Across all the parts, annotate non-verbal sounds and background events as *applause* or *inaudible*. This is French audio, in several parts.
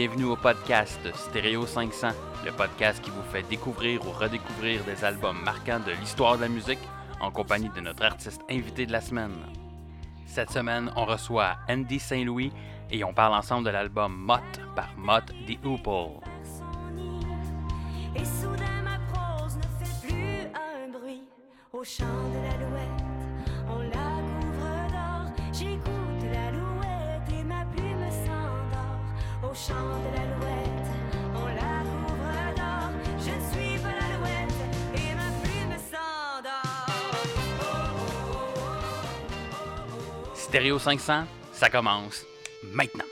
bienvenue au podcast Stéréo 500, le podcast qui vous fait découvrir ou redécouvrir des albums marquants de l'histoire de la musique en compagnie de notre artiste invité de la semaine. Cette semaine, on reçoit Andy Saint-Louis et on parle ensemble de l'album Mott par Mott the Hoople. 500, ça commence maintenant.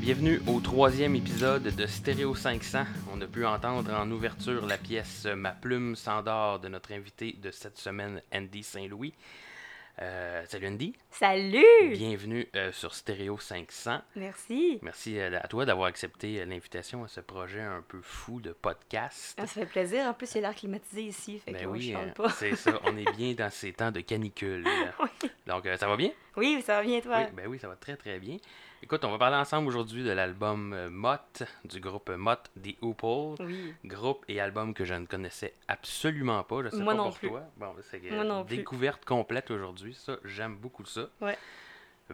Bienvenue au troisième épisode de Stéréo 500. On a pu entendre en ouverture la pièce Ma plume s'endort de notre invité de cette semaine, Andy Saint-Louis. Euh, salut Andy, Salut! bienvenue euh, sur Stéréo 500. Merci. Merci euh, à toi d'avoir accepté l'invitation à ce projet un peu fou de podcast. Ah, ça fait plaisir. En plus, il y a l'air climatisé ici. Fait Ben que oui, je chante euh, pas. c'est ça. On est bien dans ces temps de canicule. *laughs* Oui. Donc, ça va bien? Oui, ça va bien, toi? Oui, ben oui, ça va très très bien. Écoute, on va parler ensemble aujourd'hui de l'album euh, Mott du groupe Mott The Hoople. Oui. Groupe et album que je ne connaissais absolument pas. Je sais Moi pas non pour plus. toi. Bon, c'est Moi non plus. découverte complète aujourd'hui. Ça, j'aime beaucoup ça. Ouais.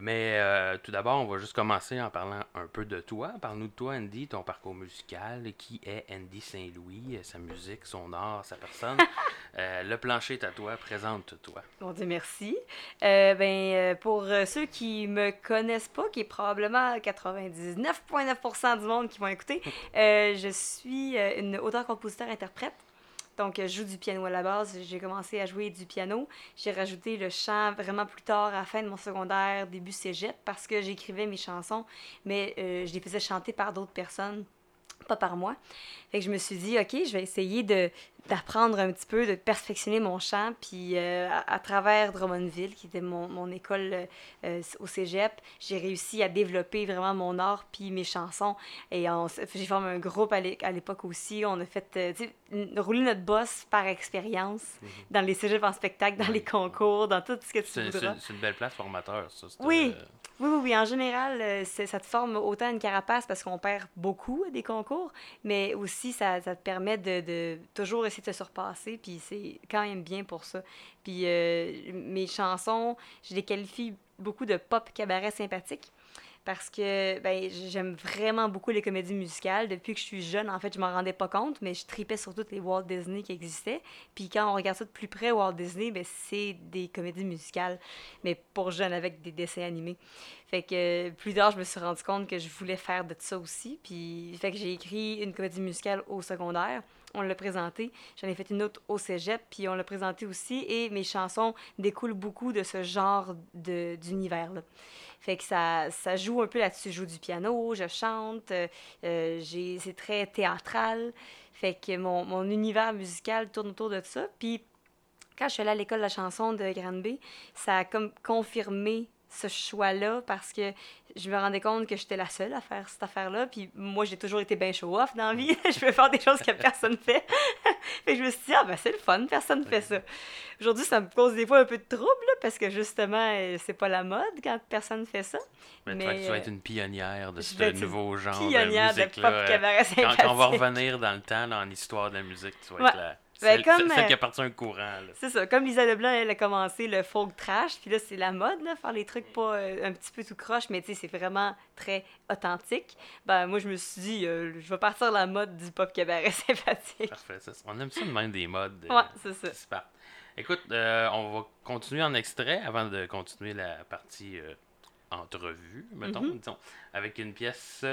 Mais euh, tout d'abord, on va juste commencer en parlant un peu de toi. Parle-nous de toi, Andy, ton parcours musical. Qui est Andy Saint-Louis, euh, sa musique, son art, sa personne. *laughs* Euh, le plancher est à toi. Présente-toi. Mon Dieu, merci. Euh, ben, pour ceux qui me connaissent pas, qui est probablement 99,9% du monde qui vont écouter, *laughs* je suis une auteure-compositeur-interprète. Donc, je joue du piano à la base. J'ai commencé à jouer du piano. J'ai rajouté le chant vraiment plus tard, à la fin de mon secondaire, début cégep, parce que j'écrivais mes chansons, mais euh, je les faisais chanter par d'autres personnes, pas par moi. Fait que je me suis dit, OK, je vais essayer de d'apprendre un petit peu, de perfectionner mon chant. Puis euh, à, à travers Drummondville, qui était mon, mon école euh, euh, au cégep, j'ai réussi à développer vraiment mon art puis mes chansons. Et j'ai formé un groupe à l'é- à l'époque aussi. On a fait, euh, tu sais, n- rouler notre boss par expérience dans les cégeps en spectacle, dans les concours, dans tout ce que tu C'est voudras. c'est- une belle place formateur, ça. Oui. Oui, oui, oui. En général, euh, ça te forme autant une carapace parce qu'on perd beaucoup à des concours, mais aussi ça, te permet de, de toujours essayer de te surpasser, puis c'est quand même bien pour ça. Puis euh, mes chansons, je les qualifie beaucoup de pop cabaret sympathique parce que ben, j'aime vraiment beaucoup les comédies musicales. Depuis que je suis jeune, en fait, je m'en rendais pas compte, mais je tripais sur toutes les Walt Disney qui existaient. Puis quand on regarde ça de plus près, Walt Disney, ben, c'est des comédies musicales, mais pour jeunes avec des dessins animés. Fait que plus tard, je me suis rendu compte que je voulais faire de ça aussi. Puis fait que j'ai écrit une comédie musicale au secondaire. On l'a présenté. J'en ai fait une autre au cégep, puis on l'a présenté aussi. Et mes chansons découlent beaucoup de ce genre d'univers-là. Fait que ça, ça joue un peu là-dessus. Je joue du piano, je chante, euh, c'est très théâtral. Fait que mon, univers musical tourne autour de ça. Puis quand je suis allée à l'école de la chanson de Granby, ça a confirmé ce choix-là parce que je me rendais compte que j'étais la seule à faire cette affaire-là. Puis moi, j'ai toujours été bien show-off dans la vie. *laughs* je veux faire des choses que personne fait. *laughs* fait que je me suis dit, ah ben c'est le fun, personne fait ça. Aujourd'hui, ça me cause des fois un peu de trouble là, parce que justement, euh, c'est pas la mode quand personne fait ça. mais Mais, tu vas- tu vas euh, être une pionnière de ce être nouveau genre Pionnière de de musique pop là. cabaret Quand, sympathique. quand on va revenir dans le temps, dans l'histoire de la musique, tu vas Ouais. être la, Ben, celle, comme, celle- celle euh, qui appartient un courant. Là. C'est ça. Comme Lisa Leblanc, elle a commencé le folk trash, puis là, c'est la mode, là, faire les trucs pas euh, un petit peu tout croche, mais tu sais, c'est vraiment très authentique. Ben, moi, je me suis dit, euh, je vais partir la mode du pop cabaret *laughs* sympathique. Parfait, ça, on aime ça de même des modes. euh, Ouais, c'est ça. qui partent. Écoute, on va continuer en extrait avant de continuer la partie entrevue, mettons, Mhm. disons, avec une pièce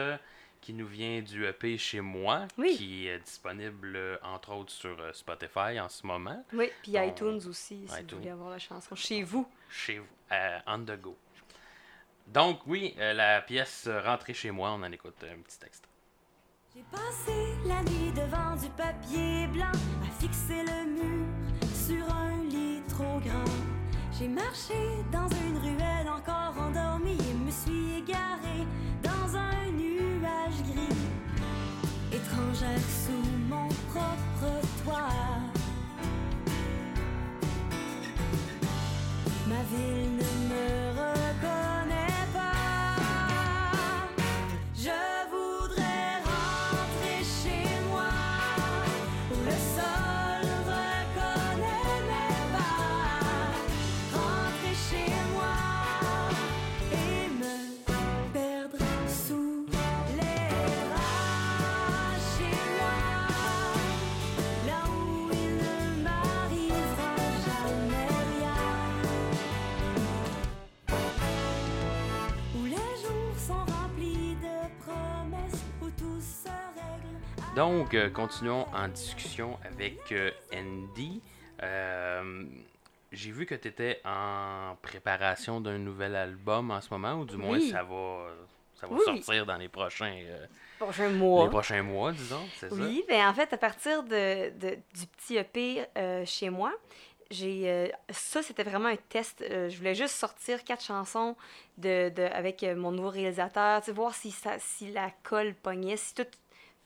qui nous vient du EP chez moi, Oui. qui est disponible euh, entre autres sur euh, Spotify en ce moment, Oui, puis iTunes aussi, si iTunes. vous voulez avoir la chanson. Chez vous. chez vous, à On The Go. Donc oui, euh, la pièce euh, Rentrée chez moi, on en écoute un petit extrait. J'ai passé la nuit devant du papier blanc à fixer le mur sur un lit trop grand. J'ai marché dans une ruelle encore endormie et me suis égaré étrangère sous mon propre toit. Ma ville ne Donc, euh, continuons en discussion avec euh, Andy. Euh, J'ai vu que tu étais en préparation d'un nouvel album en ce moment, ou du moins Oui. ça va, ça va Oui. sortir dans les prochains, euh, Prochain les mois. prochains mois, disons, c'est ça? Oui, ben en fait, à partir de, de- du petit EP chez moi, j'ai euh, ça c'était vraiment un test. Euh, je voulais juste sortir quatre chansons de, de- avec euh, mon nouveau réalisateur, tu sais, voir si ça si la colle pognait, si tout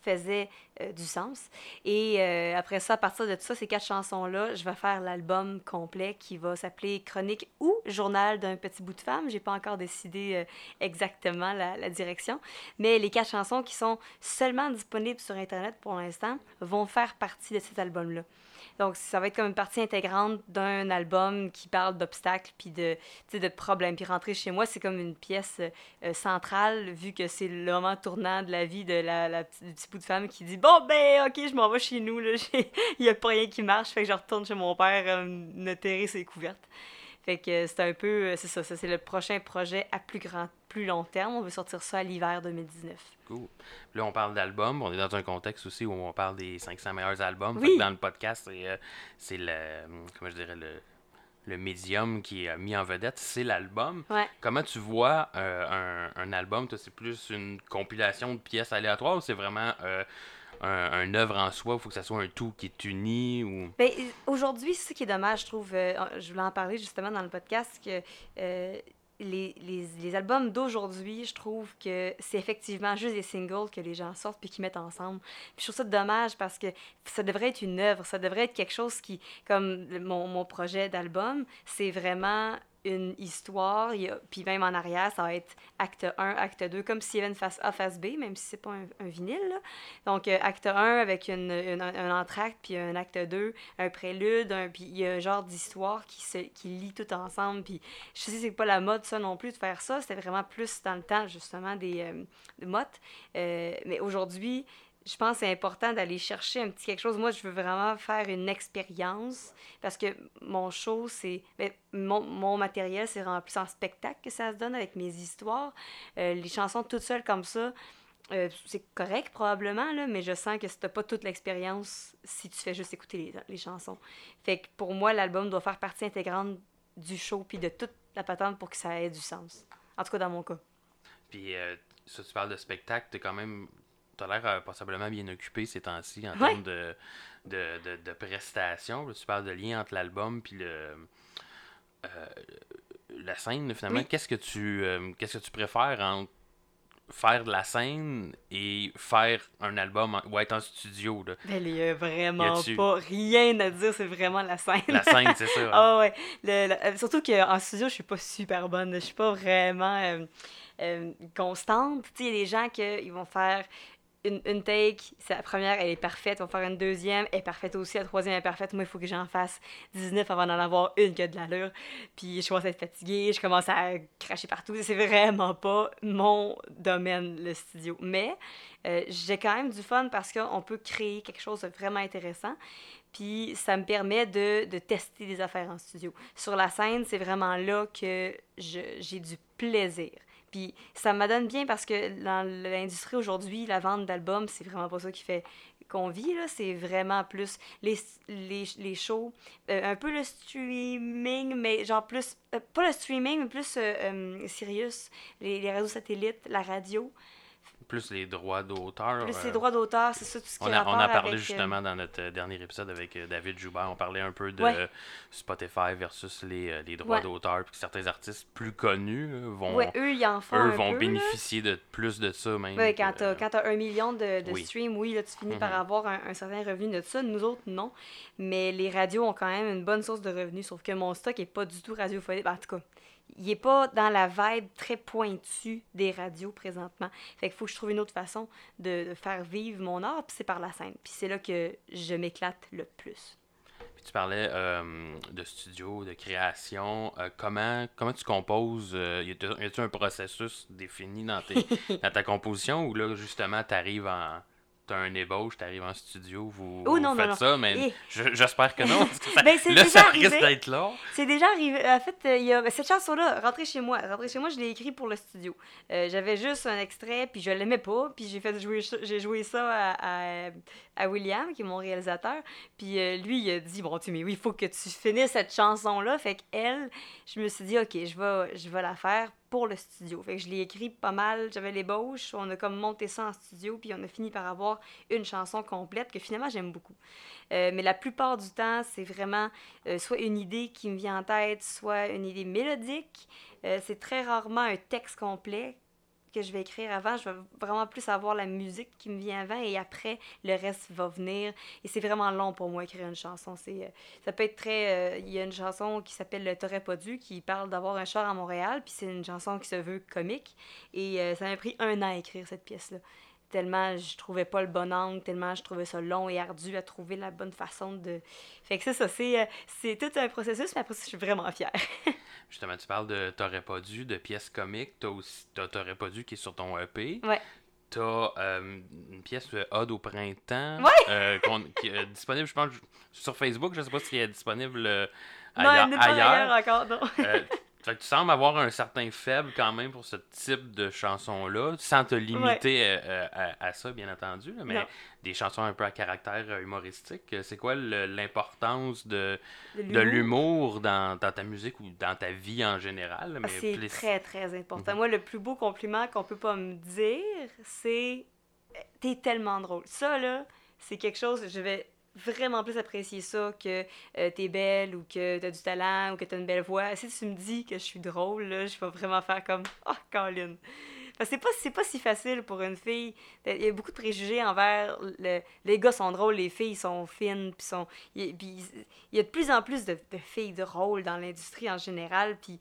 faisait euh, du sens. Et euh, après ça, à partir de tout ça, ces quatre chansons-là, je vais faire l'album complet qui va s'appeler Chronique ou Journal d'un petit bout de femme. J'ai pas encore décidé euh, exactement la, la direction. Mais les quatre chansons qui sont seulement disponibles sur Internet pour l'instant vont faire partie de cet album-là. Donc, ça va être comme une partie intégrante d'un album qui parle d'obstacles puis de, de problèmes. Puis rentrer chez moi, c'est comme une pièce euh, euh, centrale, vu que c'est le moment tournant de la vie de la, la du petit bout de femme qui dit Bon, ben, OK, je m'en vais chez nous. là. *laughs* Il n'y a pas rien qui marche. Fait que je retourne chez mon père euh, terrer ses couvertes. Fait que euh, c'est un peu, c'est ça, ça c'est le prochain projet à plus grand, plus long terme. On veut sortir ça à l'hiver 2019. Cool. Là, on parle d'albums. On est dans un contexte aussi où on parle des 500 meilleurs albums. Oui. dans le podcast, c'est, euh, c'est le, comment je dirais, le, le médium qui est euh, mis en vedette, c'est l'album. Ouais. Comment tu vois euh, un, un album? Toi, c'est plus une compilation de pièces aléatoires ou c'est vraiment euh, un, un œuvre en soi? Il faut que ça soit un tout qui est uni ou... Ben, aujourd'hui, ce qui est dommage, je trouve. euh, je voulais en parler justement dans le podcast, que les, les, albums d'aujourd'hui, je trouve que c'est effectivement juste des singles que les gens sortent puis qu'ils mettent ensemble. Je trouve ça dommage parce que ça devrait être une œuvre, ça devrait être quelque chose qui, comme mon, mon projet d'album, c'est vraiment une histoire, puis même en arrière, ça va être acte 1, acte 2, comme s'il y avait une face A, face B, même si c'est pas un, vinyle. Donc, euh, acte 1 avec une, un entracte, puis un acte 2, un prélude, puis il y a un genre d'histoire qui se qui tout ensemble. Puis je sais c'est pas la mode, ça non plus, de faire ça. C'était vraiment plus dans le temps, justement, des, euh, des. Euh, mais aujourd'hui, je pense que c'est important d'aller chercher un petit quelque chose. Moi, je veux vraiment faire une expérience parce que mon show, c'est. ben, mon, mon matériel, c'est vraiment plus en spectacle que ça se donne avec mes histoires. Euh, les chansons toutes seules comme ça, euh, c'est correct probablement, là, mais je sens que c'était pas toute l'expérience si tu fais juste écouter les, les chansons. Fait que pour moi, l'album doit faire partie intégrante du show puis de toute la patente pour que ça ait du sens. En tout cas, dans mon cas. Puis, euh, tu parles de spectacle, t'es quand même... T'as l'air euh, passablement bien occupé ces temps-ci en Ouais. termes de, de, de, de prestations. Là, tu parles de lien entre l'album puis le... euh, la scène, finalement. Oui. Qu'est-ce que tu euh, qu'est-ce que tu préfères entre faire de la scène et faire un album en- ou être en studio là? Ben, il y a vraiment Y pas rien à dire, c'est vraiment la scène. La scène, c'est ça. *laughs* Ah ouais. Le- le- euh, surtout qu'en studio, je suis pas super bonne. Je suis pas vraiment euh, euh, constante. Tu sais, il y a des gens qui vont faire une, une take, c'est la première, elle est parfaite. Ils vont faire une deuxième, elle est parfaite aussi. La troisième est parfaite. Moi, il faut que j'en fasse 19 avant d'en avoir une qui a de l'allure. Puis je commence à être fatiguée, je commence à cracher partout. C'est vraiment pas mon domaine, le studio. Mais euh, j'ai quand même du fun parce qu'on peut créer quelque chose de vraiment intéressant. Puis ça me permet de, de tester des affaires en studio. Sur la scène, c'est vraiment là que j'ai du plaisir. Puis ça me donne bien parce que dans l'industrie aujourd'hui, la vente d'albums, c'est vraiment pas ça qui fait qu'on vit, là. C'est vraiment plus les, les, les shows, euh, un peu le streaming, mais genre plus... euh, pas le streaming, mais plus euh, Sirius, les, les réseaux satellites, la radio. Plus les droits d'auteur. Plus euh, les droits d'auteur, c'est ça, tout ce qui On, a on a parlé avec, euh, justement dans notre euh, dernier épisode avec euh, David Joubert. On parlait un peu de Ouais. Spotify versus les, euh, les droits Ouais. d'auteur. Puis que certains artistes plus connus euh, vont, Ouais, eux, ils en font eux un vont peu, là. bénéficier de plus de ça même. Ouais, quand t'as, quand t'as un million de, de Oui. streams, oui, là, tu finis par Mhm. avoir un, un certain revenu de ça. Nous autres, non. Mais les radios ont quand même une bonne source de revenus, sauf que mon stock est pas du tout radiophonique. Ben, en tout cas, il est pas dans la vibe très pointue des radios présentement. Fait qu'il faut que je trouve une autre façon de, de faire vivre mon art, puis c'est par la scène. Puis c'est là que je m'éclate le plus. Puis tu parlais euh, de studio, de création. Euh, comment, comment tu composes euh, Y a-t-il un processus défini dans, tes, *laughs* dans ta composition ou là, justement, tu arrives en. T'as un ébauche, t'arrives en studio, vous, Oh, non, faites non. ça, mais Eh. je- j'espère que non. parce que ça- Ben, c'est là, déjà ça risque arrivé. d'être là. C'est déjà arrivé. En fait, euh, il y a ben, cette chanson-là, Rentrez chez moi. Rentrez chez moi, je l'ai écrit pour le studio. Euh, J'avais juste un extrait, puis je l'aimais pas, puis j'ai fait jouer, j'ai joué ça à, à, à William, qui est mon réalisateur. Puis euh, lui, il a dit bon, tu mais oui, il faut que tu finisses cette chanson-là. Fait qu'elle, je me suis dit ok, je vais, je vais la faire pour le studio. Fait que je l'ai écrit pas mal. J'avais l'ébauche, on a comme monté ça en studio, puis on a fini par avoir une chanson complète que finalement j'aime beaucoup. Euh, mais la plupart du temps, c'est vraiment euh, soit une idée qui me vient en tête, soit une idée mélodique. Euh, c'est très rarement un texte complet que je vais écrire avant. Je vais vraiment plus avoir la musique qui me vient avant et après, le reste va venir. Et c'est vraiment long pour moi écrire une chanson. C'est, euh, ça peut être très... euh, Il y a une chanson qui s'appelle « T'aurais pas dû » qui parle d'avoir un char à Montréal, puis c'est une chanson qui se veut comique. Et euh, ça m'a pris un an à écrire cette pièce-là tellement je trouvais pas le bon angle, tellement je trouvais ça long et ardu à trouver la bonne façon de... Fait que c'est ça, c'est, c'est tout un processus, mais après ça, je suis vraiment fière. *laughs* Justement, tu parles de T'aurais pas dû, de pièces comiques. T'as aussi T'aurais pas dû qui est sur ton EP. Ouais. T'as euh, une pièce euh, Ode au printemps. Ouais. euh, qui est disponible, je pense, sur Facebook. Je sais pas si elle est disponible euh, non, ailleurs. elle n'est pas ailleurs encore, non. Fait que tu sembles avoir un certain faible quand même pour ce type de chanson-là, sans te limiter euh, à, à ça, bien entendu, là, mais Non. des chansons un peu à caractère euh, humoristique. Euh, C'est quoi l'importance de, De l'humour? dans, dans ta musique ou dans ta vie en général? Ah, Mais C'est plus- très, très important. Mhm. Moi, le plus beau compliment qu'on peut pas me dire, c'est euh, T'es tellement drôle. Ça, là, c'est quelque chose, je vais vraiment plus apprécier ça que euh, t'es belle ou que t'as du talent ou que t'as une belle voix. Si tu me dis que je suis drôle, là, je vais vraiment faire comme Oh, Colin. Parce que c'est pas, si facile pour une fille. Il y a beaucoup de préjugés envers le- les gars sont drôles, les filles sont fines, puis sont. il- y a de plus en plus de, de filles drôles dans l'industrie en général, puis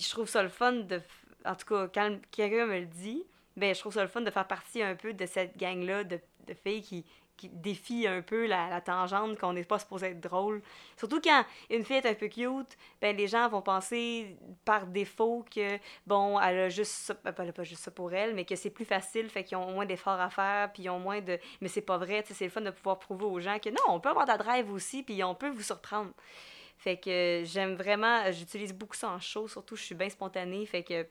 je trouve ça le fun de. En tout cas, quand quelqu'un me le dit, ben je trouve ça le fun de faire partie un peu de cette gang-là de, de filles qui, qui défient un peu la, tangente qu'on n'est pas supposé être drôle. Surtout quand une fille est un peu cute, ben les gens vont penser par défaut que, bon, elle a juste ça, ben, elle a pas juste ça pour elle, mais que c'est plus facile, fait qu'ils ont moins d'efforts à faire, puis ils ont moins de... Mais c'est pas vrai, c'est le fun de pouvoir prouver aux gens que non, on peut avoir de la drive aussi, puis on peut vous surprendre. Fait que j'aime vraiment, j'utilise beaucoup ça en show, surtout je suis bien spontanée, fait que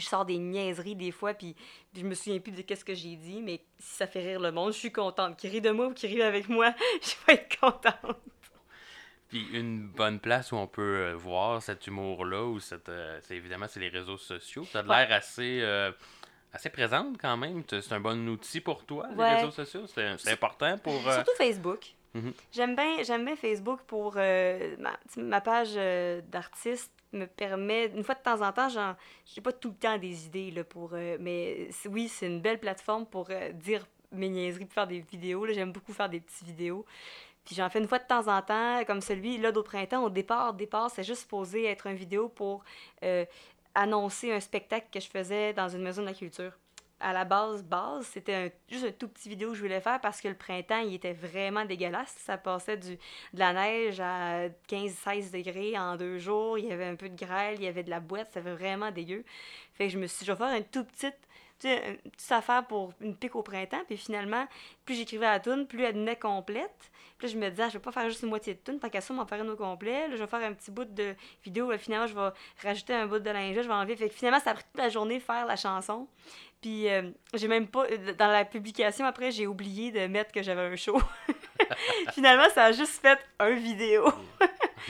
je sors des niaiseries des fois, puis, puis je me souviens plus de qu'est-ce que j'ai dit, mais si ça fait rire le monde, je suis contente. Qui rit de moi ou qui rit avec moi, *laughs* je vais être contente. Puis une bonne place où on peut euh, voir cet humour-là, ou cette, euh, c'est évidemment, c'est les réseaux sociaux. Tu as l'air assez, euh, assez présente quand même. C'est un bon outil pour toi, Ouais. les réseaux sociaux. C'est important pour... euh, Surtout Facebook. J'aime bien, j'aime bien Facebook pour euh, ma, page euh, d'artiste me permet une fois de temps en temps j'ai pas tout le temps des idées là pour euh, mais oui c'est une belle plateforme pour euh, dire mes niaiseries pour faire des vidéos j'aime beaucoup faire des petites vidéos. Puis j'en fais une fois de temps en temps comme celui là d'autres printemps au départ départ c'est juste supposé être une vidéo pour euh, annoncer un spectacle que je faisais dans une maison de la culture à la base, base, c'était juste un tout petit vidéo que je voulais faire parce que le printemps, il était vraiment dégueulasse. Ça passait du, de la neige à 15-16 degrés en deux jours. Il y avait un peu de grêle, il y avait de la boîte. C'était vraiment dégueu. Fait que je me suis dit, je vais faire une toute petite, une petite affaire pour une pique au printemps. Puis finalement, plus j'écrivais la tune, plus elle venait complète. Puis là, je me disais, ah, je vais pas faire juste une moitié de tune, tant qu'à ça, m'en faire une au complet. Là, je vais faire un petit bout de vidéo. Finalement, je vais rajouter un bout de linge, je vais enlever. Fait que finalement, ça a pris toute la journée de faire la chanson. Puis euh, j'ai même pas. Dans la publication, après, j'ai oublié de mettre que j'avais un show. *laughs* finalement, ça a juste fait un vidéo.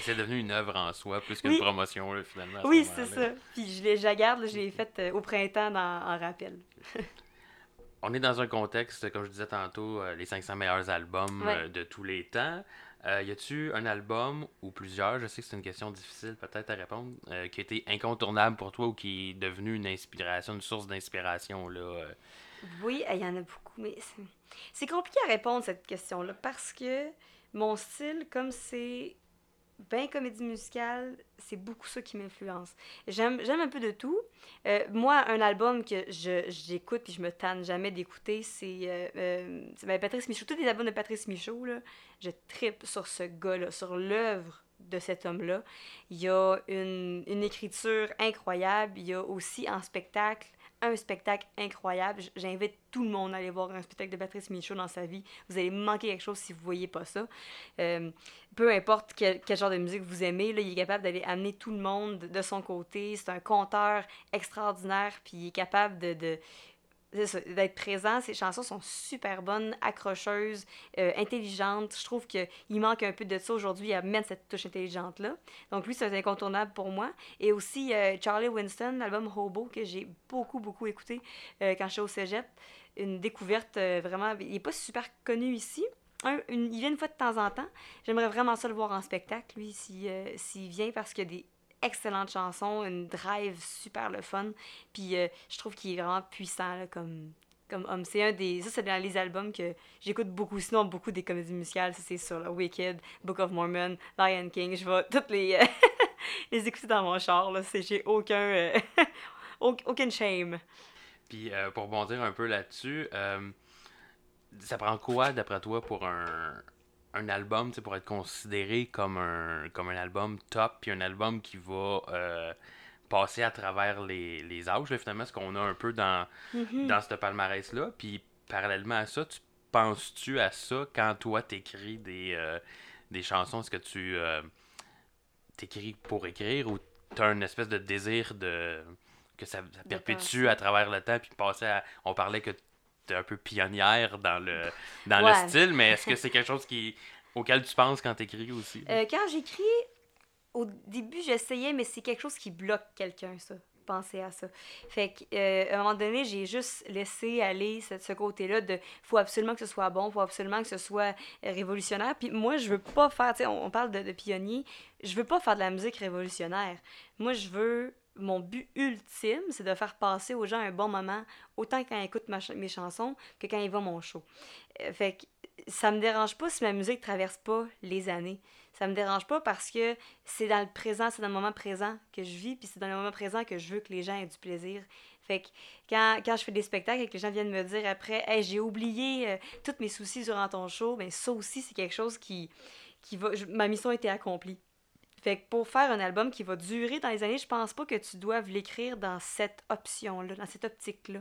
C'est devenu une œuvre en soi, plus qu'une Oui. promotion, là, finalement. Oui, c'est ça. Puis je, je la garde, je l'ai faite euh, au printemps dans, en rappel. *laughs* on est dans un contexte, comme je disais tantôt, euh, les 500 meilleurs albums Ouais. euh, de tous les temps. Y a-tu un album ou plusieurs, je sais que c'est une question difficile peut-être à répondre, qui a été incontournable pour toi ou qui est devenu une inspiration, une source d'inspiration là? Oui, il y en a beaucoup, mais c'est- c'est compliqué à répondre cette question-là parce que mon style, comme c'est bien comédie musicale, c'est beaucoup ça qui m'influence. J'aime j'aime un peu de tout. Euh, moi, un album que je j'écoute puis je me tanne jamais d'écouter, c'est euh, euh, c'est, ben, Patrice Michaud. Tous les albums de Patrice Michaud, là, je tripe sur ce gars-là, sur l'œuvre de cet homme-là. Il y a une, une écriture incroyable. Il y a aussi en spectacle un spectacle incroyable. J'invite tout le monde à aller voir un spectacle de Patrice Michaud dans sa vie. Vous allez manquer quelque chose si vous voyez pas ça. Euh, peu importe quel, genre de musique vous aimez, il est capable d'aller amener tout le monde de son côté. C'est un conteur extraordinaire, puis il est capable de... de d'être présent. Ses chansons sont super bonnes, accrocheuses, euh, intelligentes. Je trouve qu'il manque un peu de ça aujourd'hui à mettre cette touche intelligente-là. Donc lui, c'est un incontournable pour moi. Et aussi euh, Charlie Winston, l'album Hobo, que j'ai beaucoup, beaucoup écouté euh, quand j'étais au cégep. Une découverte euh, vraiment... Il n'est pas super connu ici. Il vient une fois de temps en temps. J'aimerais vraiment ça le voir en spectacle, lui, si, euh, s'il vient, parce qu'il y a des excellentes chansons, une drive super le fun. Puis euh, je trouve qu'il est vraiment puissant là, comme, comme homme. C'est un des. Ça, c'est dans les albums que j'écoute beaucoup. Sinon, beaucoup des comédies musicales, ça c'est sur Wicked, Book of Mormon, Lion King. Je vais toutes les, *laughs* les écouter dans mon char. C'est, j'ai aucun. euh, *laughs* au- aucune shame. Puis euh, pour bondir un peu là-dessus, euh, ça prend quoi d'après toi pour un, un album, pour être considéré comme un, comme un album top, puis un album qui va euh, passer à travers les, les âges, là, finalement, ce qu'on a un peu dans, Mhm. dans ce palmarès-là. Puis parallèlement à ça, tu penses-tu à ça quand toi t'écris des, euh, des chansons? Est-ce que tu euh, t'écris pour écrire ou t'as une espèce de désir de que ça, ça perpétue à travers le temps puis passer à... On parlait que un peu pionnière dans le, dans Ouais. le style, mais est-ce que *laughs* c'est quelque chose qui auquel tu penses quand t'écris aussi? Euh, quand j'écris, au début, j'essayais, mais c'est quelque chose qui bloque quelqu'un, ça. Penser à ça. Fait que, euh, à un moment donné, j'ai juste laissé aller ce, ce côté-là de faut absolument que ce soit bon, faut absolument que ce soit euh, révolutionnaire. Puis moi, je veux pas faire, tu sais, on, on parle de, de pionnier, je veux pas faire de la musique révolutionnaire. Moi, je veux. Mon but ultime, c'est de faire passer aux gens un bon moment, autant quand ils écoutent mes chansons que quand ils vont mon show. Euh, fait que ça me dérange pas si ma musique traverse pas les années. Ça me dérange pas parce que c'est dans le présent, c'est dans le moment présent que je vis, puis c'est dans le moment présent que je veux que les gens aient du plaisir. Fait que quand, quand je fais des spectacles et que les gens viennent me dire après, hey, j'ai oublié euh, tous mes soucis durant ton show, ben ça aussi, c'est quelque chose qui, qui va. ma mission a été accomplie. Fait que pour faire un album qui va durer dans les années, je pense pas que tu doives l'écrire dans cette option-là, dans cette optique-là.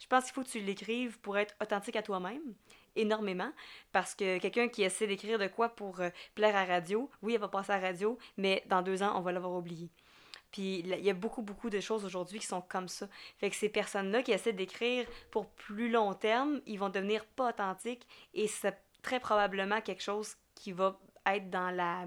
Je pense qu'il faut que tu l'écrives pour être authentique à toi-même, énormément, parce que quelqu'un qui essaie d'écrire de quoi pour euh, plaire à radio, oui, elle va passer à radio, mais dans deux ans, on va l'avoir oublié. Puis il y a beaucoup, beaucoup de choses aujourd'hui qui sont comme ça. Fait que ces personnes-là qui essaient d'écrire pour plus long terme, ils vont devenir pas authentiques et c'est très probablement quelque chose qui va être dans la,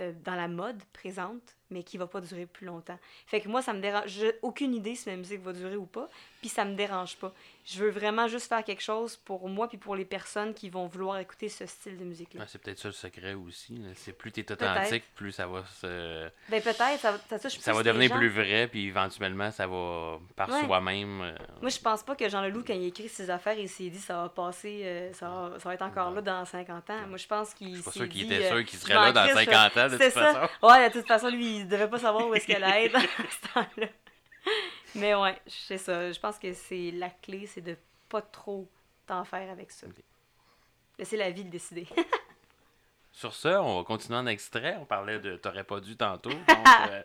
euh, dans la mode présente, mais qui va pas durer plus longtemps. Fait que moi, ça me dérange. J'ai aucune idée si ma musique va durer ou pas, puis ça me dérange pas. Je veux vraiment juste faire quelque chose pour moi puis pour les personnes qui vont vouloir écouter ce style de musique-là. Ouais, c'est peut-être ça le secret aussi. C'est plus t'es authentique, plus ça va se... Ben peut-être, ça, ça touche Ça plus va les devenir plus vrai, puis éventuellement, ça va, par Ouais. soi-même... euh, Moi, je pense pas que Jean Leloup, quand il écrit ses affaires, il s'est dit ça va passer, euh, ça, va, ça va être encore là dans 50 ans. Moi, je pense qu'il Je suis pas sûr qu'il était euh, sûr qu'il serait là dans crisse, 50 ans, de toute ça. façon. Ouais, de toute façon, lui, il devait pas savoir où est-ce qu'elle allait être *laughs* ce temps-là. Mais ouais, c'est ça. Je pense que c'est la clé, c'est de pas trop t'en faire avec ça. Ok. Laisser la vie le décider. *laughs* Sur ce, on va continuer en extrait. On parlait de T'aurais pas dû tantôt. *laughs* Donc, euh,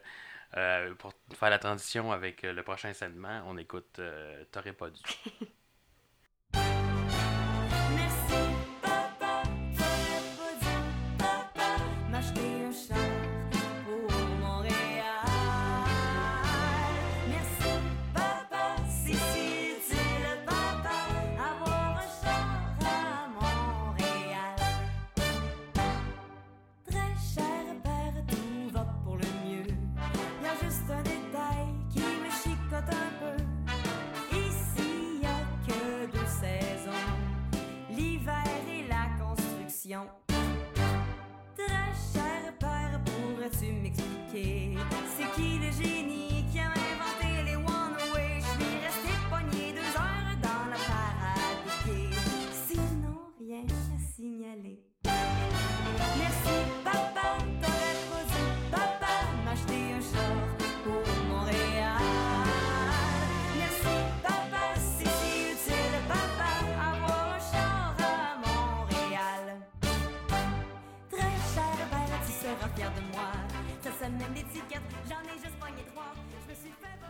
euh, pour faire la transition avec euh, le prochain segment, on écoute euh, T'aurais pas dû.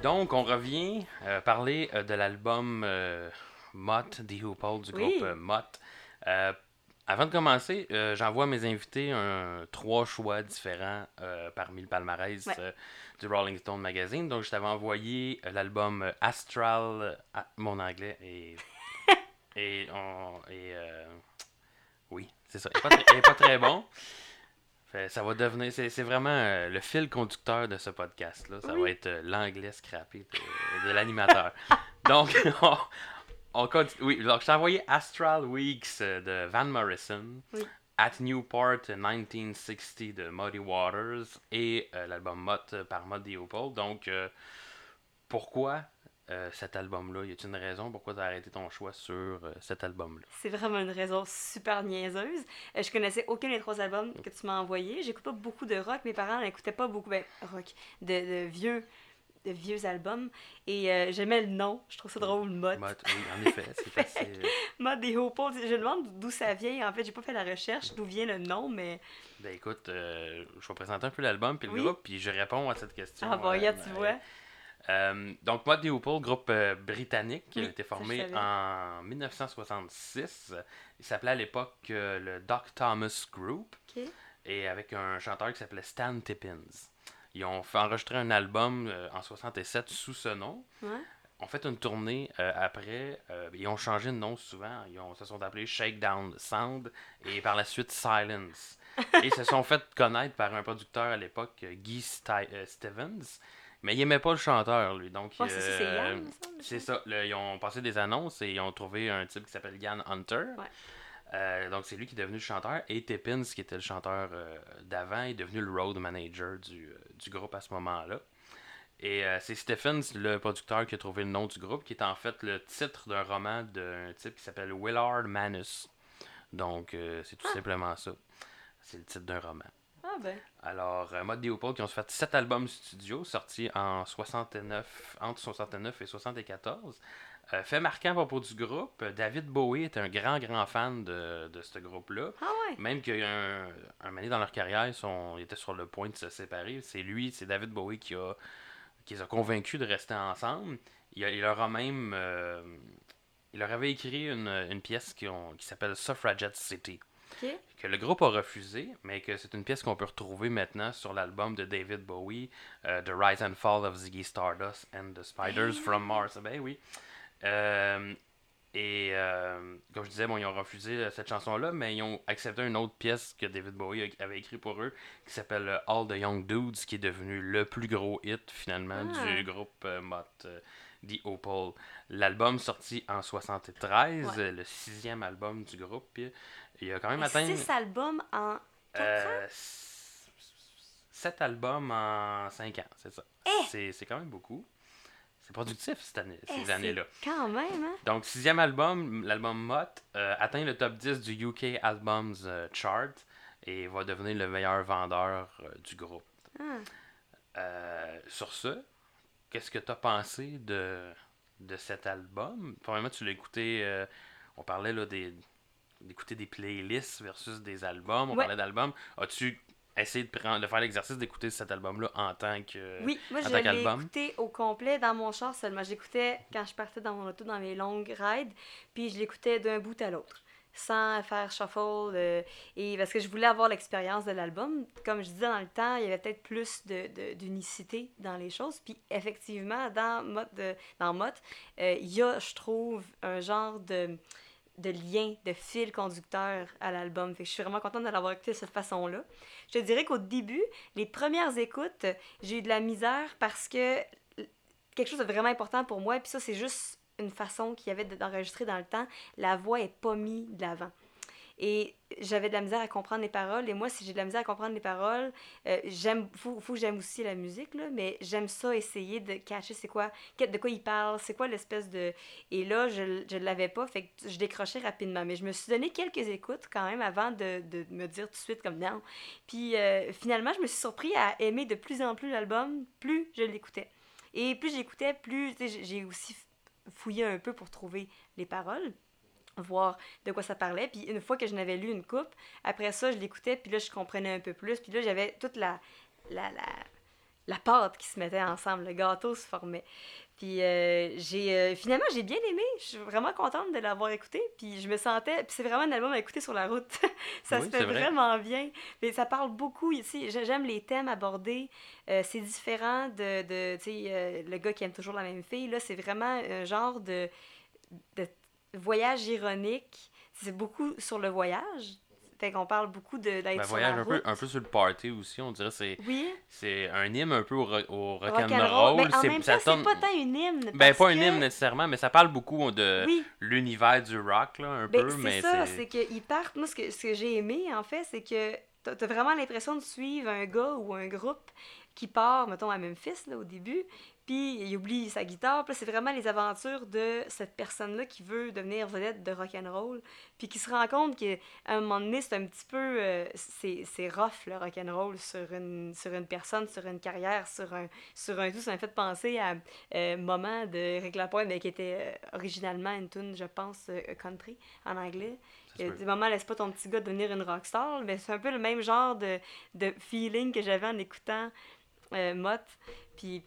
Donc, on revient euh, parler euh, de l'album euh, Mott, The Hoople du groupe Mott. Avant de commencer, j'envoie à mes invités un, trois choix différents parmi le palmarès Ouais. du Rolling Stone Magazine. Donc, je t'avais envoyé l'album Astral. ah, mon anglais est. *laughs* et on. Et, oui, c'est ça. Il n'est pas très bon. *laughs* Ça va devenir. C'est vraiment euh, le fil conducteur de ce podcast-là. Ça Oui. va être euh, l'anglais scrappé de, de l'animateur. *laughs* Donc, *laughs* on, on continue. Oui, donc je t'ai envoyé Astral Weeks euh, de Van Morrison. Oui. At Newport euh, 1960 de Muddy Waters et euh, l'album Mott par Muddy Opal. Donc, pourquoi euh, cet album-là? Y a-t-il une raison pourquoi tu as arrêté ton choix sur euh, cet album-là? C'est vraiment une raison super niaiseuse. Euh, je connaissais aucun des trois albums que tu m'as envoyés. J'écoute pas beaucoup de rock. Mes parents n'écoutaient pas beaucoup ben, rock, de, de vieux de vieux albums. Et euh, j'aimais le nom. Je trouve ça drôle, Mott. Mott, oui, en effet, c'est *laughs* assez. Mott des Hopos. Je me demande d'où ça vient. En fait, j'ai pas fait la recherche d'où vient le nom, mais Ben écoute, euh, je vais présenter un peu l'album puis le Oui. groupe, puis je réponds à cette question. ah bon, euh, tu vois. Euh, donc, the Hoople, groupe euh, britannique qui a été formé en 1966. Il s'appelait à l'époque euh, le Doc Thomas Group et avec un chanteur qui s'appelait Stan Tippins. Ils ont fait enregistrer un album euh, en 67 sous ce nom. Ouais. ont fait une tournée après. ils ont changé de nom souvent. Ils ont, se sont appelés Shakedown Sound et par la suite Silence. *laughs* et ils se sont fait connaître par un producteur à l'époque, Guy Stevens. Mais il aimait pas le chanteur, lui. Donc, Ouais, c'est ça, euh, ça. Là, ils ont passé des annonces et ils ont trouvé un type qui s'appelle Yann Hunter. Ouais. Euh, donc, c'est lui qui est devenu le chanteur. Et Tippins, qui était le chanteur euh, d'avant, est devenu le road manager du, du groupe à ce moment-là. Et c'est Stephens, le producteur, qui a trouvé le nom du groupe, qui est en fait le titre d'un roman d'un type qui s'appelle Willard Manus. Donc, c'est tout simplement ça. C'est le titre d'un roman. Ah ben. Alors, euh, Mod Deopol qui ont fait 7 albums studio sortis en 69, entre 69 et 74. Euh, fait marquant à propos du groupe, David Bowie est un grand, grand fan de, de ce groupe-là. Ah ouais. Même qu'il y a un, un moment dans leur carrière, ils, étaient sur le point de se séparer. C'est lui, c'est David Bowie qui, a, qui les a convaincus de rester ensemble. Il, a- il leur a même. euh, il leur avait écrit une, une pièce qui, ont- qui s'appelle Suffragette City Que le groupe a refusé, mais que c'est une pièce qu'on peut retrouver maintenant sur l'album de David Bowie, euh, The Rise and Fall of Ziggy Stardust and the Spiders from Mars. Ben oui. Euh, et euh, comme je disais, bon, ils ont refusé cette chanson-là, mais ils ont accepté une autre pièce que David Bowie avait écrit pour eux, qui s'appelle All the Young Dudes, qui est devenu le plus gros hit finalement Ah. du groupe euh, Mott, The Opal. L'album sorti en 73, Ouais. le sixième album du groupe. Il a quand même atteint Six albums en quatre ans. euh, s- sept albums en cinq ans, c'est ça. Eh! C'est, quand même beaucoup. C'est productif cette année, Eh, ces années-là. Quand même, hein? Donc, sixième album, l'album Mott, euh, atteint le top 10 du UK Albums euh, Chart et va devenir le meilleur vendeur euh, du groupe. Ah. Sur ce, qu'est-ce que tu as pensé de, de cet album? Premièrement, tu l'as écouté, on parlait là des d'écouter des playlists versus des albums, on Ouais. parlait d'albums. As-tu essayé de, prendre, de faire l'exercice d'écouter cet album-là en tant que... Oui, moi en je l'ai écouté au complet dans mon char seulement. J'écoutais quand je partais dans mon auto dans mes longues rides, puis je l'écoutais d'un bout à l'autre, sans faire shuffle. euh, et parce que je voulais avoir l'expérience de l'album. Comme je disais dans le temps, il y avait peut-être plus de- d'unicité dans les choses. Puis effectivement, dans Mott, de- dans Mott, euh, il y a, je trouve, un genre de de lien, de fil conducteur à l'album. Je suis vraiment contente de l'avoir écouté de cette façon-là. Je te dirais qu'au début, les premières écoutes, j'ai eu de la misère parce que quelque chose de vraiment important pour moi, puis ça, c'est juste une façon qu'il y avait de- d'enregistrer dans le temps, la voix est pas mise de l'avant. Et j'avais de la misère à comprendre les paroles. Et moi, si j'ai de la misère à comprendre les paroles, euh, j'aime, faut, faut que j'aime aussi la musique, là, mais j'aime ça essayer de cacher c'est quoi, de quoi il parle, c'est quoi l'espèce de... Et là, je, je l'avais pas, fait je décrochais rapidement. Mais je me suis donné quelques écoutes quand même avant de, de me dire tout de suite comme non. Puis euh, finalement, je me suis surpris à aimer de plus en plus l'album, plus je l'écoutais. Et plus j'écoutais, plus j'ai aussi fouillé un peu pour trouver les paroles voir de quoi ça parlait. Puis une fois que je n'avais lu une coupe, après ça, je l'écoutais, puis là, je comprenais un peu plus. Puis là, j'avais toute la, la, la, la pâte qui se mettait ensemble, le gâteau se formait. Puis euh, j'ai euh, finalement j'ai bien aimé, je suis vraiment contente de l'avoir écouté, puis je me sentais puis c'est vraiment un album à écouter sur la route. *laughs* ça Oui, se fait vrai. vraiment bien. Mais ça parle beaucoup ici, J'ai- j'aime les thèmes abordés, Euh, c'est différent de, de tu sais le gars qui aime toujours la même fille là, c'est vraiment un genre de de voyage ironique. C'est beaucoup sur le voyage. Fait qu'on parle beaucoup de d'être Ben, sur voyage la un peu, route. un peu sur le party aussi, on dirait c'est Oui, c'est un hymne un peu au, ro- au rock'n'roll. rock'n'roll. Mais en c'est- même ça tourne- pas tant une hymne. Ben, pas un que- hymne nécessairement, mais ça parle beaucoup de Oui, l'univers du rock, là, un Ben, peu. c'est ça, c'est qu'ils partent. Moi, ce que, ce que j'ai aimé, en fait, c'est que t'as vraiment l'impression de suivre un gars ou un groupe qui part, mettons, à Memphis, là, au début, puis il oublie sa guitare. Puis c'est vraiment les aventures de cette personne-là qui veut devenir vedette de rock'n'roll, puis qui se rend compte qu'à un moment donné, c'est un petit peu... euh, c'est c'est rough, le rock'n'roll, sur une, sur une personne, sur une carrière, sur un, sur un tout. Ça m'a fait penser à euh, Moment de Eric Lapointe, mais qui était euh, originalement une tune, je pense, euh, country, en anglais. Du moment, laisse pas ton petit gars devenir une rockstar. Mais c'est un peu le même genre de, de feeling que j'avais en écoutant euh, Mott. Puis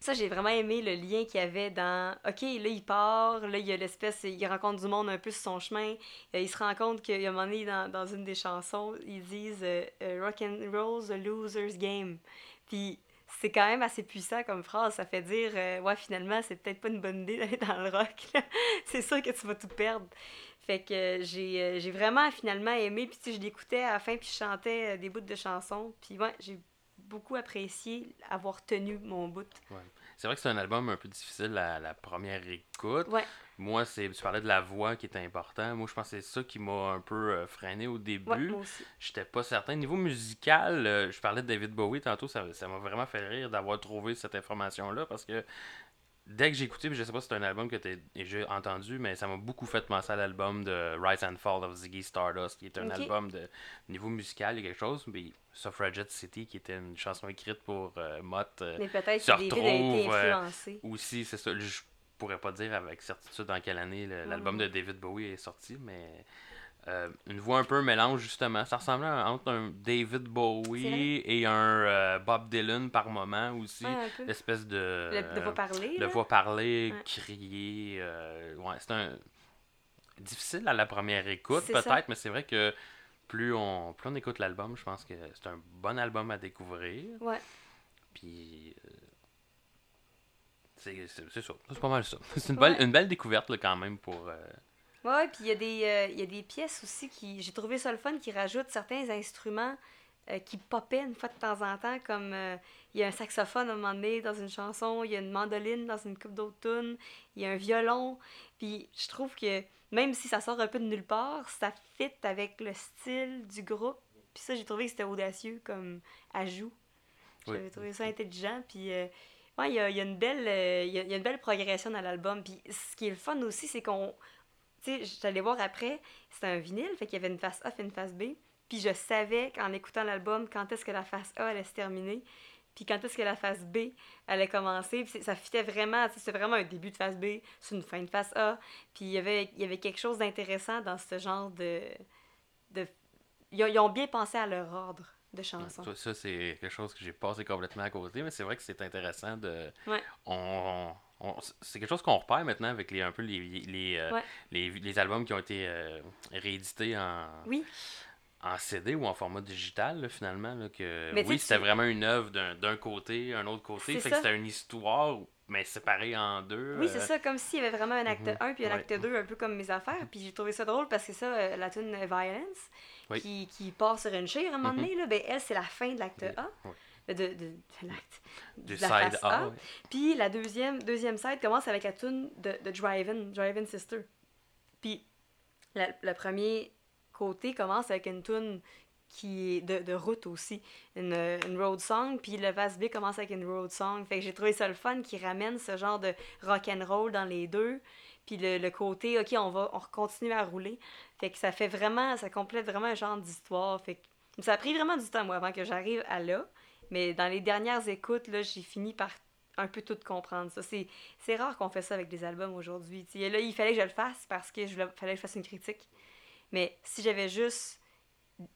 ça, j'ai vraiment aimé le lien qu'il y avait dans OK, là, il part, là, il y a l'espèce, il rencontre du monde un peu sur son chemin. Euh, il se rend compte qu'il y a un moment donné, dans, dans une des chansons, ils disent euh, euh, Rock and roll's a loser's game. Puis c'est quand même assez puissant comme phrase. Ça fait dire euh, Ouais, finalement, c'est peut-être pas une bonne idée d'aller dans le rock. *laughs* c'est sûr que tu vas tout perdre. Fait que j'ai j'ai vraiment finalement aimé. Puis tu sais, je l'écoutais à la fin, puis je chantais des bouts de chansons. Puis ouais, j'ai beaucoup apprécié avoir tenu mon bout. C'est vrai que c'est un album un peu difficile à la première écoute. Ouais. Moi, c'est tu parlais de la voix qui était important. Moi, je pense que c'est ça qui m'a un peu euh, freiné au début. Ouais. J'étais pas certain. Niveau musical, euh, je parlais de David Bowie tantôt, ça ça m'a vraiment fait rire d'avoir trouvé cette information-là parce que dès que j'ai écouté, je sais pas si c'est un album que tu as déjà entendu, mais ça m'a beaucoup fait penser à l'album de Rise and Fall of Ziggy Stardust, qui est un album de niveau musical, il y a quelque chose, mais Suffragette City, qui était une chanson écrite pour euh, Mott. euh, Mais peut-être se a été retrouve, euh, influencé. aussi, c'est ça. Je pourrais pas dire avec certitude dans quelle année l'album Mhm. de David Bowie est sorti, mais euh, une voix un peu mélange, justement. Ça ressemblait à- entre un David Bowie et un euh, Bob Dylan par moment aussi. Ouais, un peu. L'espèce de. Le, de pas parler. le là? voix parler, Ouais. crier. euh, ouais, c'est un. Difficile à la première écoute, peut-être, mais c'est vrai que plus on, plus on écoute l'album, je pense que c'est un bon album à découvrir. Ouais. Puis. c'est ça. C'est pas mal ça. *laughs* C'est une, Ouais. belle, une belle découverte là, quand même pour. euh, Ouais, puis il y, a des, euh, il y a des pièces aussi qui. J'ai trouvé ça le fun qui rajoutent certains instruments euh, qui popaient une fois de temps en temps, comme euh, il y a un saxophone à un moment donné dans une chanson, il y a une mandoline dans une coupe d'autres tunes, il y a un violon. Puis je trouve que même si ça sort un peu de nulle part, ça fit avec le style du groupe. Puis ça, j'ai trouvé que c'était audacieux comme ajout. Oui. J'avais trouvé ça intelligent. Puis ouais, il y a, il y a une belle, euh, il y a, il y a une belle progression dans l'album. Puis ce qui est le fun aussi, c'est qu'on tu sais, allée voir après, c'était un vinyle, fait qu'il y avait une face A et une face B. Puis je savais qu'en écoutant l'album, quand est-ce que la face A allait se terminer, puis quand est-ce que la face B allait commencer. Puis c'est- ça fitait vraiment, c'était vraiment un début de face B, c'est une fin de face A. Puis il y avait, il y avait quelque chose d'intéressant dans ce genre de... de... Ils, ont, ils ont bien pensé à leur ordre de chansons. Ça, ça, c'est quelque chose que j'ai passé complètement à côté, mais c'est vrai que c'est intéressant de. Ouais. On, on- c'est quelque chose qu'on repère maintenant avec les un peu les les, euh, Ouais. les, les albums qui ont été euh, réédités en, Oui, en CD ou en format digital là, finalement là, que Mais oui c'était tu- vraiment une œuvre d'un, côté un autre côté fait que c'était une histoire mais séparée en deux Oui, euh, c'est ça, comme s'il y avait vraiment un acte mhm, 1 puis un ouais. acte 2, un peu comme mes affaires. Puis j'ai trouvé ça drôle parce que ça, euh, la tune euh, Violence, Oui. qui, qui part sur une chire à un moment Mhm. donné, là, ben, elle, c'est la fin de l'acte 1. oui. De, de, de l'acte. du de la side face A, A. ouais. Puis la deuxième, deuxième side commence avec la tune de, de Drive-In, Drive-In Sister. Puis le premier côté commence avec une tune qui est de, de route aussi, une, une road song, puis le Vas B commence avec une road song. Fait que j'ai trouvé ça le fun qui ramène ce genre de rock and roll dans les deux. Puis le, le côté, OK, on va on continue à rouler. Fait que ça fait vraiment, ça complète vraiment un genre d'histoire. Fait que ça a pris vraiment du temps, moi, avant que j'arrive à là. Mais dans les dernières écoutes, là, j'ai fini par un peu tout comprendre ça. C'est, c'est rare qu'on fait ça avec des albums aujourd'hui. Là, il fallait que je le fasse parce que je fallait que je fasse une critique. Mais si j'avais juste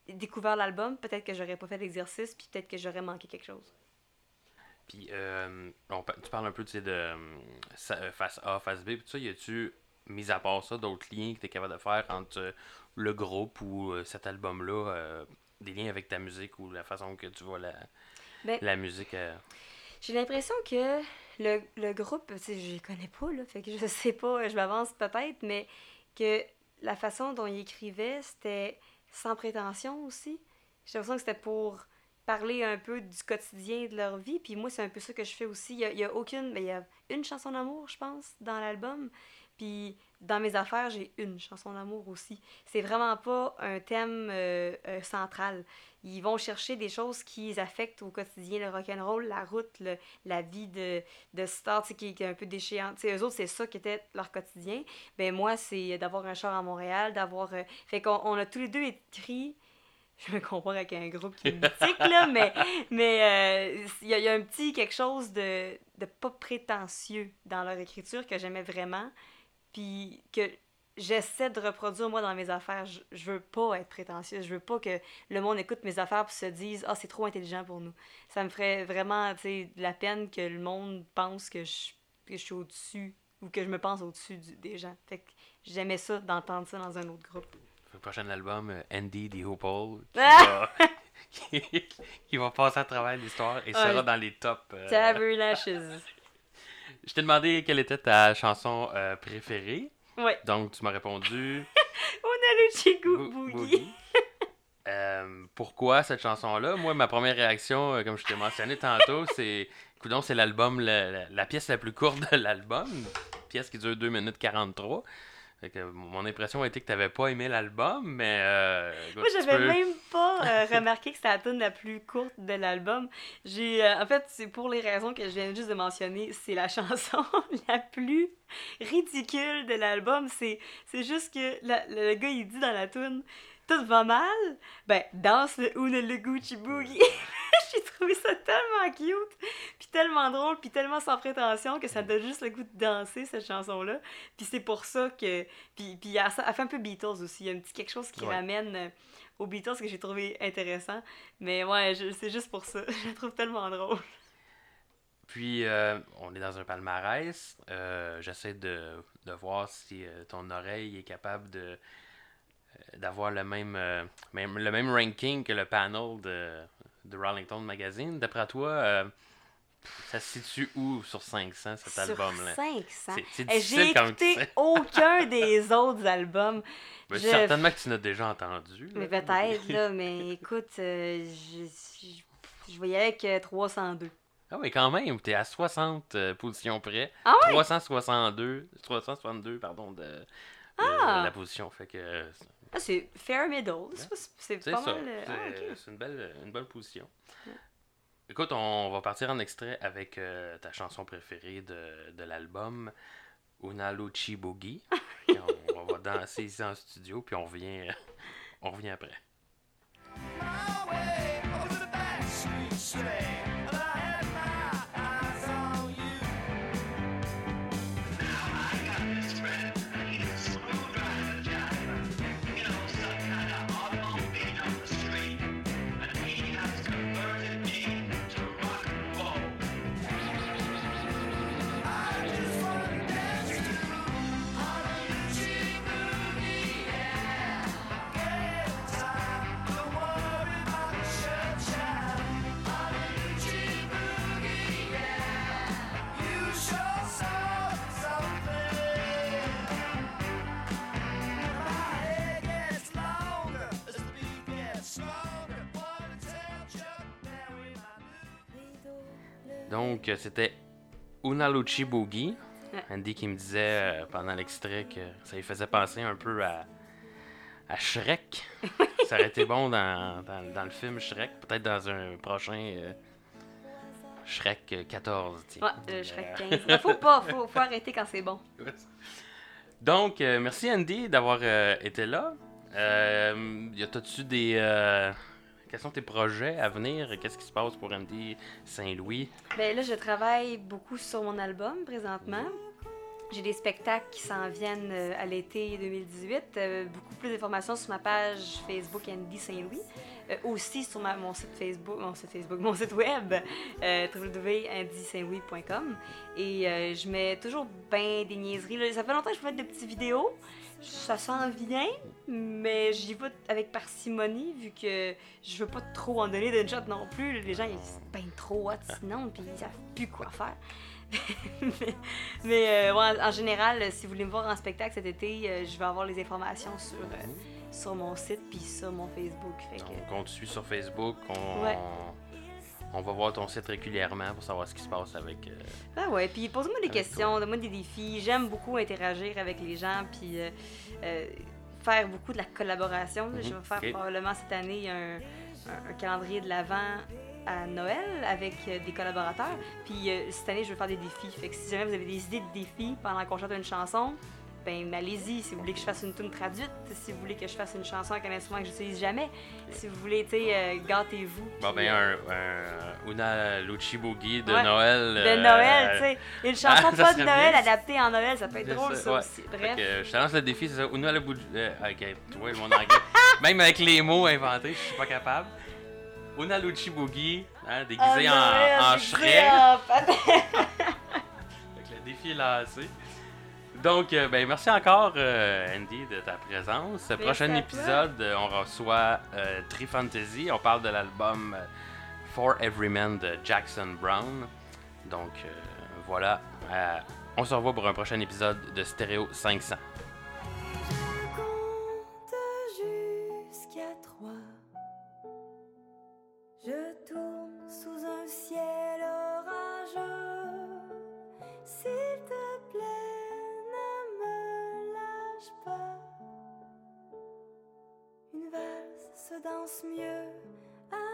découvert l'album, peut-être que j'aurais pas fait l'exercice, puis peut-être que j'aurais manqué quelque chose. Puis, euh, on tu parles un peu, sais, de euh, euh, face A, face B, puis ça. Y a-tu, mis à part ça, d'autres liens que tu es capable de faire entre le groupe ou cet album-là, des liens avec ta musique ou la façon que tu vois la, Ben, la musique? euh, J'ai l'impression que le, le groupe, je les connais pas, là, fait que je sais pas, je m'avance peut-être, mais que la façon dont ils écrivaient, c'était sans prétention aussi. J'ai l'impression que c'était pour parler un peu du quotidien de leur vie, puis moi, c'est un peu ça que je fais aussi. Il y a, il y a aucune, mais il y a une chanson d'amour, je pense, dans l'album, dans mes affaires, j'ai une chanson d'amour aussi. C'est vraiment pas un thème euh, euh, central. Ils vont chercher des choses qui affectent au quotidien, le rock'n'roll, la route, la vie de, de star, qui, qui est un peu déchéante. Tu sais, eux autres, c'est ça qui était leur quotidien. Ben moi, c'est d'avoir un char à Montréal, d'avoir... euh, Fait qu'on on a tous les deux écrit... Je me compare avec un groupe qui est mythique, là, mais mais euh, il y, a- il y a un petit quelque chose de, de pas prétentieux dans leur écriture que j'aimais vraiment, puis que j'essaie de reproduire moi dans mes affaires. Je, je veux pas être prétentieuse, je veux pas que le monde écoute mes affaires puis se dise ah c'est trop intelligent pour nous. Ça me ferait vraiment tu sais de la peine que le monde pense que je que je suis au-dessus ou que je me pense au-dessus des gens. Fait que j'aimais ça d'entendre ça dans un autre groupe. le prochain album, euh, Andy the Hoople, qui, Ah! va, *laughs* qui, qui va passer à travers l'histoire et sera dans les tops. euh, Tabernaches. Je t'ai demandé quelle était ta chanson euh, préférée. Ouais. Donc, tu m'as répondu. *laughs* On a le Chigu Bo- Boogie. Boogie. *laughs* Euh, pourquoi cette chanson-là? Moi, ma première réaction, euh, comme je t'ai mentionné tantôt, *laughs* c'est. Coudon, c'est l'album, la, la- la pièce la plus courte de l'album. Pièce qui dure 2 minutes 43. Fait que mon impression a été que t'avais pas aimé l'album, mais. euh, écoute, Moi, j'avais peux- même pas *laughs* euh, remarqué que c'était la tune la plus courte de l'album. J'ai, euh, en fait, c'est pour les raisons que je viens juste de mentionner. C'est la *laughs* chanson la plus ridicule de l'album. C'est, c'est juste que la- le gars, il dit dans la tune Tout va mal? Ben, danse le Una le Gucci Boogie. *laughs* J'ai trouvé ça tellement cute, puis tellement drôle, puis tellement sans prétention que ça donne juste le goût de danser, cette chanson-là. Puis c'est pour ça que. Puis, puis elle, elle fait un peu Beatles aussi. Il y a un petit quelque chose qui Ouais. ramène euh, aux Beatles que j'ai trouvé intéressant. Mais ouais, c'est juste pour ça. *laughs* Je la trouve tellement drôle. Puis, euh, on est dans un palmarès. Euh, J'essaie de, de voir si euh, ton oreille est capable de d'avoir le même, même- le même ranking que le panel de, de Rolling Magazine. D'après toi, euh, ça se situe où sur 500 cet album-là? 500. C'est- Eh, difficile J'ai écouté aucun *laughs* des autres albums. Ben, je- Certainement que tu l'as déjà entendu. Mais peut-être, là. Mais écoute, euh, je, je, je aller avec euh, 302. Ah oui, quand même, t'es à 60 euh, positions près. Ah ouais? 362, 362, pardon, de, de- Ah! de la position. Fait que euh, Ah, c'est fair middle. C'est pas- C'est C'est pas ça. mal. euh, C'est ah, ok. c'est une belle, une bonne position. Écoute, on va partir en extrait avec euh, ta chanson préférée de, de l'album, Una Luchi Boogie. *laughs* On, on va danser ici en studio, puis on revient, on revient après. Donc, euh, c'était Una Luchi Boogie. Ouais. Andy qui me disait euh, pendant l'extrait que ça lui faisait penser un peu à, à Shrek. *laughs* ça aurait été bon dans, dans, dans le film Shrek, peut-être dans un prochain euh, Shrek euh, 14. tiens. Ouais, euh, serais 15. Mais faut pas, faut, faut arrêter quand c'est bon. *laughs* Donc, merci Andy d'avoir été là. Y a tu des. Quels sont tes projets à venir? Qu'est-ce qui se passe pour Andy Saint-Louis? Ben là, je travaille beaucoup sur mon album présentement. J'ai des spectacles qui s'en viennent euh, à l'été 2018. Euh, beaucoup plus d'informations sur ma page Facebook Andy Saint-Louis. Euh, aussi sur mon site Facebook, mon site Facebook, mon site web, euh, www.andysaintlouis.com. Et je mets toujours bien des niaiseries. Ça fait longtemps que je fais des petites vidéos. Ça s'en vient, mais j'y vais avec parcimonie vu que je veux pas trop en donner d'une shot non plus. Les gens, ils sont bien trop hot sinon, puis ils savent plus quoi faire. mais *laughs* mais, euh, ouais, en général, si vous voulez me voir en spectacle cet été, euh, je vais avoir les informations sur, euh, sur mon site puis sur mon Facebook. Fait que, Donc, on te suit sur Facebook. On, Ouais. On va voir ton site régulièrement pour savoir ce qui se passe avec. euh, Ah ouais, puis posez-moi des questions, donne-moi des défis. J'aime beaucoup interagir avec les gens, puis euh, euh, faire beaucoup de la collaboration. Je vais faire probablement cette année un, un- un calendrier de l'Avent à Noël avec euh, des collaborateurs. Puis cette année, je vais faire des défis. Fait que si jamais vous avez des idées de défis pendant qu'on chante une chanson, ben allez-y. Si vous voulez que je fasse une tune traduite, si vous voulez que je fasse une chanson avec un instrument que j'utilise jamais, si vous voulez, tu euh, gâtez-vous. Bon, ben, euh, un, un Una Lucci Boogie de Ouais, Noël. de euh, Noël, tu sais. *laughs* Une chanson ah, pas de Noël bien. adaptée en Noël, ça peut être drôle ça, ça ouais. aussi. Bref. que, je te lance le défi, c'est ça. Una euh, ok, tu vois, le monde anglais. *laughs* Même avec les mots inventés, je suis pas capable. Una Lucci Boogie, hein, déguisé en, en Shrek. *laughs* Fait que le défi est lancé. Donc, euh, ben, merci encore, euh, Andy, de ta présence. Ce prochain épisode, euh, on reçoit euh, Tree Fantasy. On parle de l'album For Every Man de Jackson Brown. Donc, euh, voilà. Euh, on se revoit pour un prochain épisode de Stéréo 500. Je compte jusqu'à trois. Je tourne sous un ciel orageux. Danse mieux à.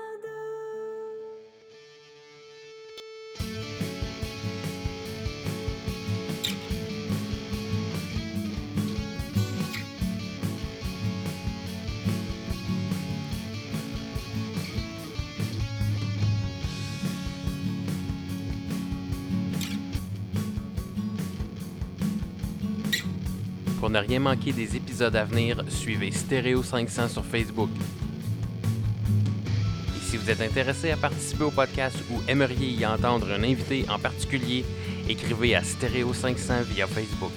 Pour ne rien manquer des épisodes à venir, suivez Stéréo 500 sur Facebook. Vous êtes intéressé à participer au podcast ou aimeriez y entendre un invité en particulier, écrivez à Stéréo 500 via Facebook.